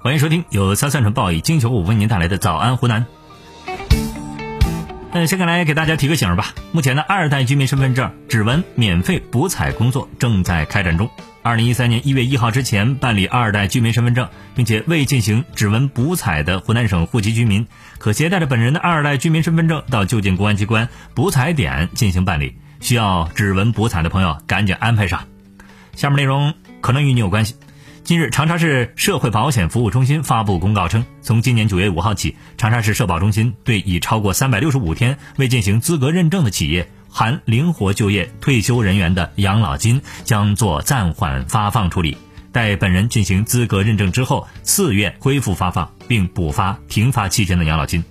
欢迎收听由三三晨报以金球五为您带来的早安湖南。嗯，先来给大家提个醒吧。目前的二代居民身份证指纹免费补采工作正在开展中。二零一三年一月一号之前办理二代居民身份证，并且未进行指纹补采的湖南省户籍居民，可携带着本人的二代居民身份证到就近公安机关补采点进行办理。需要指纹补采的朋友，赶紧安排上。下面内容可能与你有关系。近日，长沙市社会保险服务中心发布公告称，从今年九月五号起，长沙市社保中心对已超过三百六十五天未进行资格认证的企业含灵活就业退休人员的养老金将做暂缓发放处理，待本人进行资格认证之后，四月恢复发放，并补发停发期间的养老金。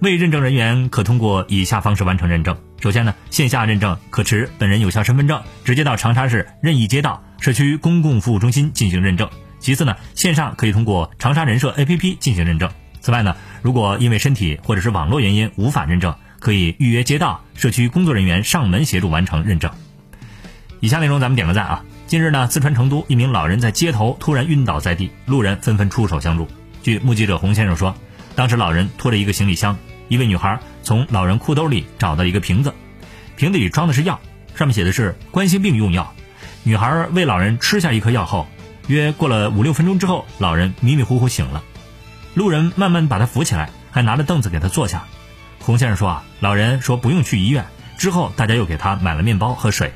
未认证人员可通过以下方式完成认证：首先呢，线下认证可持本人有效身份证，直接到长沙市任意街道。社区公共服务中心进行认证。其次呢，线上可以通过长沙人社 APP 进行认证。此外呢，如果因为身体或者是网络原因无法认证，可以预约街道社区工作人员上门协助完成认证。以下内容咱们点个赞啊！近日呢，四川成都一名老人在街头突然晕倒在地，路人纷纷出手相助。据目击者洪先生说，当时老人拖着一个行李箱，一位女孩从老人裤兜里找到一个瓶子，瓶子里装的是药，上面写的是冠心病用药。女孩为老人吃下一颗药后，约过了五六分钟之后，老人迷迷糊糊醒了。路人慢慢把他扶起来，还拿着凳子给他坐下。洪先生说啊，老人说不用去医院。之后大家又给他买了面包和水。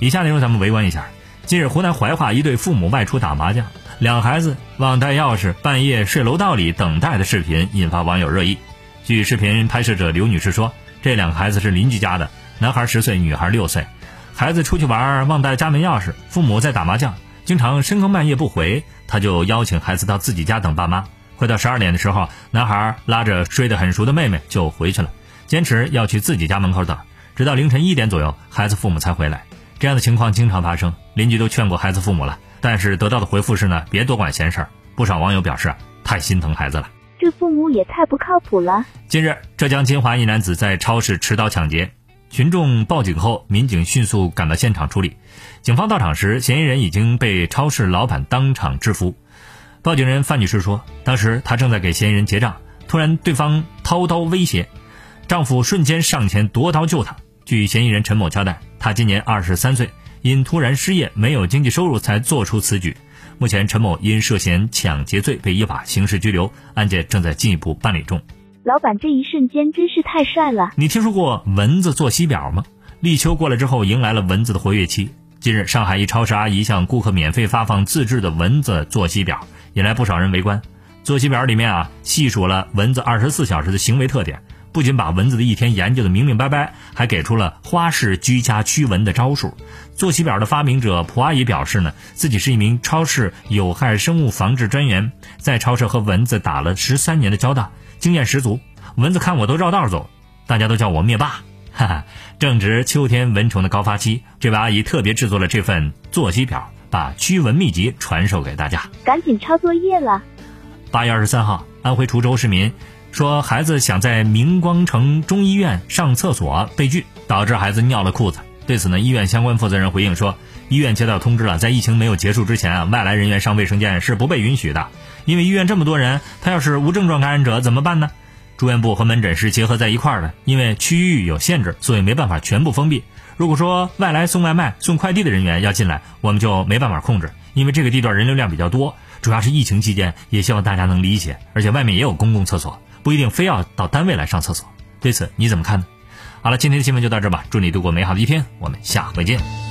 以下内容咱们围观一下。近日，湖南怀化一对父母外出打麻将，两孩子忘带钥匙，半夜睡楼道里等待的视频引发网友热议。据视频拍摄者刘女士说，这两个孩子是邻居家的，男孩十岁，女孩六岁。孩子出去玩忘带家门钥匙，父母在打麻将，经常深更半夜不回，他就邀请孩子到自己家等爸妈。快到十二点的时候，男孩拉着睡得很熟的妹妹就回去了，坚持要去自己家门口等，直到凌晨一点左右，孩子父母才回来。这样的情况经常发生，邻居都劝过孩子父母了，但是得到的回复是呢，别多管闲事儿。不少网友表示太心疼孩子了，这父母也太不靠谱了。近日，浙江金华一男子在超市持刀抢劫。群众报警后，民警迅速赶到现场处理。警方到场时，嫌疑人已经被超市老板当场制服。报警人范女士说，当时她正在给嫌疑人结账，突然对方掏刀威胁，丈夫瞬间上前夺刀救她。据嫌疑人陈某交代，他今年二十三岁，因突然失业，没有经济收入才做出此举。目前，陈某因涉嫌抢劫罪被依法刑事拘留，案件正在进一步办理中。老板这一瞬间真是太帅了！你听说过蚊子作息表吗？立秋过了之后，迎来了蚊子的活跃期。近日，上海一超市阿姨向顾客免费发放自制的蚊子作息表，引来不少人围观。作息表里面啊，细数了蚊子二十四小时的行为特点，不仅把蚊子的一天研究的明明白白，还给出了花式居家驱蚊的招数。作息表的发明者蒲阿姨表示呢，自己是一名超市有害生物防治专员，在超市和蚊子打了十三年的交道。经验十足，蚊子看我都绕道走，大家都叫我灭霸。哈哈，正值秋天蚊虫的高发期，这位阿姨特别制作了这份作息表，把驱蚊秘籍传授给大家。赶紧抄作业了。八月二十三号，安徽滁州市民说，孩子想在明光城中医院上厕所被拒，导致孩子尿了裤子。对此呢，医院相关负责人回应说，医院接到通知了，在疫情没有结束之前啊，外来人员上卫生间是不被允许的。因为医院这么多人，他要是无症状感染者怎么办呢？住院部和门诊是结合在一块儿的，因为区域有限制，所以没办法全部封闭。如果说外来送外卖、送快递的人员要进来，我们就没办法控制，因为这个地段人流量比较多，主要是疫情期间，也希望大家能理解。而且外面也有公共厕所，不一定非要到单位来上厕所。对此你怎么看呢？好了，今天的新闻就到这吧，祝你度过美好的一天，我们下回见。